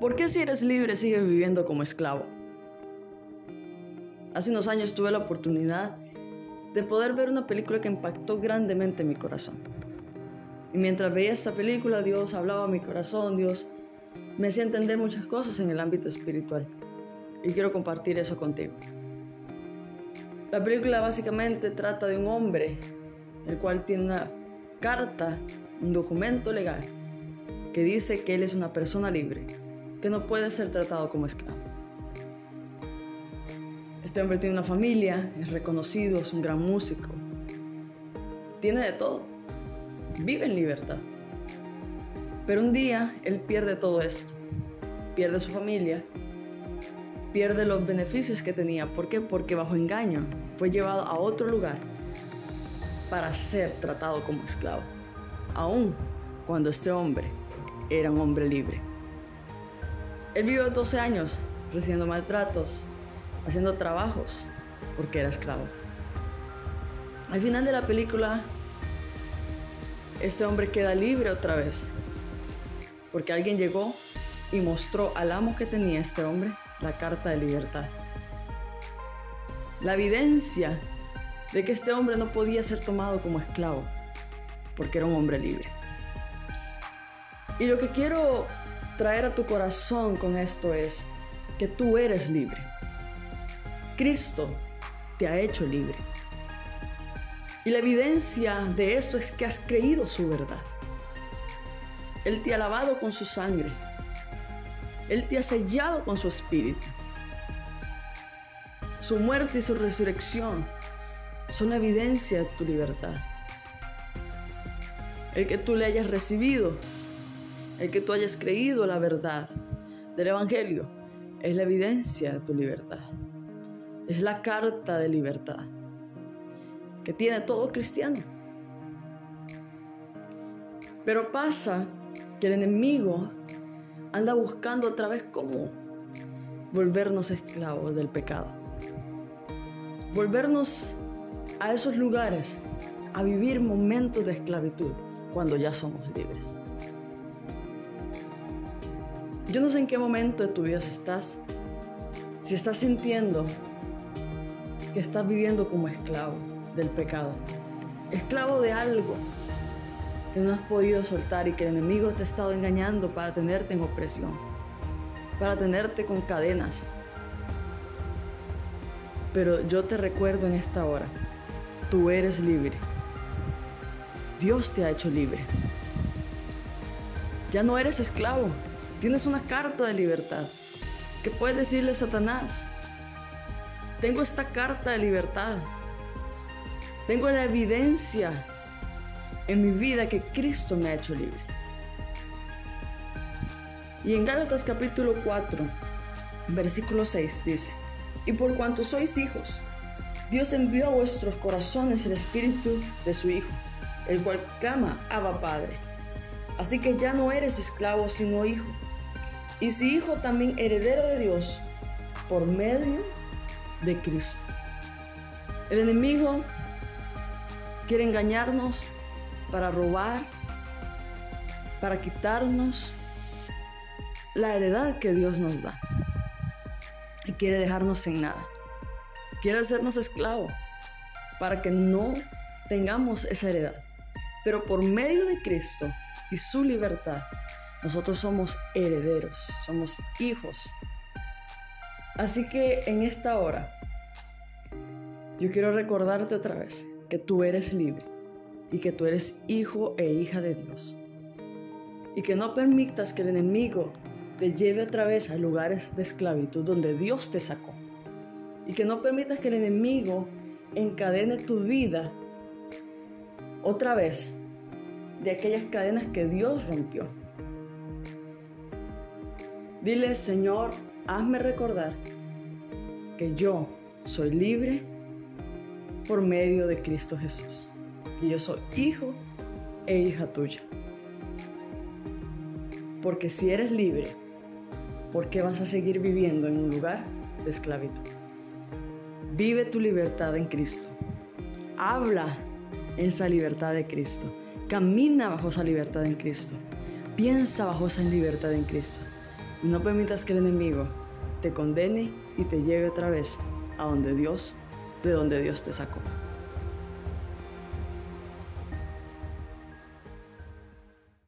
¿Por qué si eres libre sigues viviendo como esclavo? Hace unos años tuve la oportunidad de poder ver una película que impactó grandemente mi corazón. Y mientras veía esta película, Dios hablaba a mi corazón, Dios me hacía entender muchas cosas en el ámbito espiritual. Y quiero compartir eso contigo. La película básicamente trata de un hombre, el cual tiene una carta, un documento legal, que dice que él es una persona libre que no puede ser tratado como esclavo. Este hombre tiene una familia, es reconocido, es un gran músico, tiene de todo, vive en libertad. Pero un día él pierde todo esto, pierde su familia, pierde los beneficios que tenía. ¿Por qué? Porque bajo engaño fue llevado a otro lugar para ser tratado como esclavo, aun cuando este hombre era un hombre libre. Él vivió 12 años recibiendo maltratos, haciendo trabajos, porque era esclavo. Al final de la película, este hombre queda libre otra vez, porque alguien llegó y mostró al amo que tenía este hombre la carta de libertad. La evidencia de que este hombre no podía ser tomado como esclavo, porque era un hombre libre. Y lo que quiero traer a tu corazón con esto es que tú eres libre. Cristo te ha hecho libre. Y la evidencia de esto es que has creído su verdad. Él te ha lavado con su sangre. Él te ha sellado con su espíritu. Su muerte y su resurrección son evidencia de tu libertad. El que tú le hayas recibido el que tú hayas creído la verdad del Evangelio es la evidencia de tu libertad. Es la carta de libertad que tiene todo cristiano. Pero pasa que el enemigo anda buscando otra vez cómo volvernos esclavos del pecado. Volvernos a esos lugares a vivir momentos de esclavitud cuando ya somos libres. Yo no sé en qué momento de tu vida estás. Si estás sintiendo que estás viviendo como esclavo del pecado. Esclavo de algo que no has podido soltar y que el enemigo te ha estado engañando para tenerte en opresión. Para tenerte con cadenas. Pero yo te recuerdo en esta hora, tú eres libre. Dios te ha hecho libre. Ya no eres esclavo. Tienes una carta de libertad que puedes decirle a Satanás, tengo esta carta de libertad. Tengo la evidencia en mi vida que Cristo me ha hecho libre. Y en Gálatas capítulo 4, versículo 6 dice, y por cuanto sois hijos, Dios envió a vuestros corazones el espíritu de su Hijo, el cual clama, Abba Padre. Así que ya no eres esclavo, sino hijo y si hijo también heredero de Dios por medio de Cristo. El enemigo quiere engañarnos para robar, para quitarnos la heredad que Dios nos da. Y quiere dejarnos sin nada. Quiere hacernos esclavos para que no tengamos esa heredad. Pero por medio de Cristo y su libertad, nosotros somos herederos, somos hijos. Así que en esta hora, yo quiero recordarte otra vez que tú eres libre y que tú eres hijo e hija de Dios. Y que no permitas que el enemigo te lleve otra vez a lugares de esclavitud donde Dios te sacó. Y que no permitas que el enemigo encadene tu vida otra vez de aquellas cadenas que Dios rompió. Dile, Señor, hazme recordar que yo soy libre por medio de Cristo Jesús. Y yo soy hijo e hija tuya. Porque si eres libre, ¿por qué vas a seguir viviendo en un lugar de esclavitud? Vive tu libertad en Cristo. Habla esa libertad de Cristo. Camina bajo esa libertad en Cristo. Piensa bajo esa libertad en Cristo y no permitas que el enemigo te condene y te lleve otra vez a donde Dios, de donde Dios te sacó.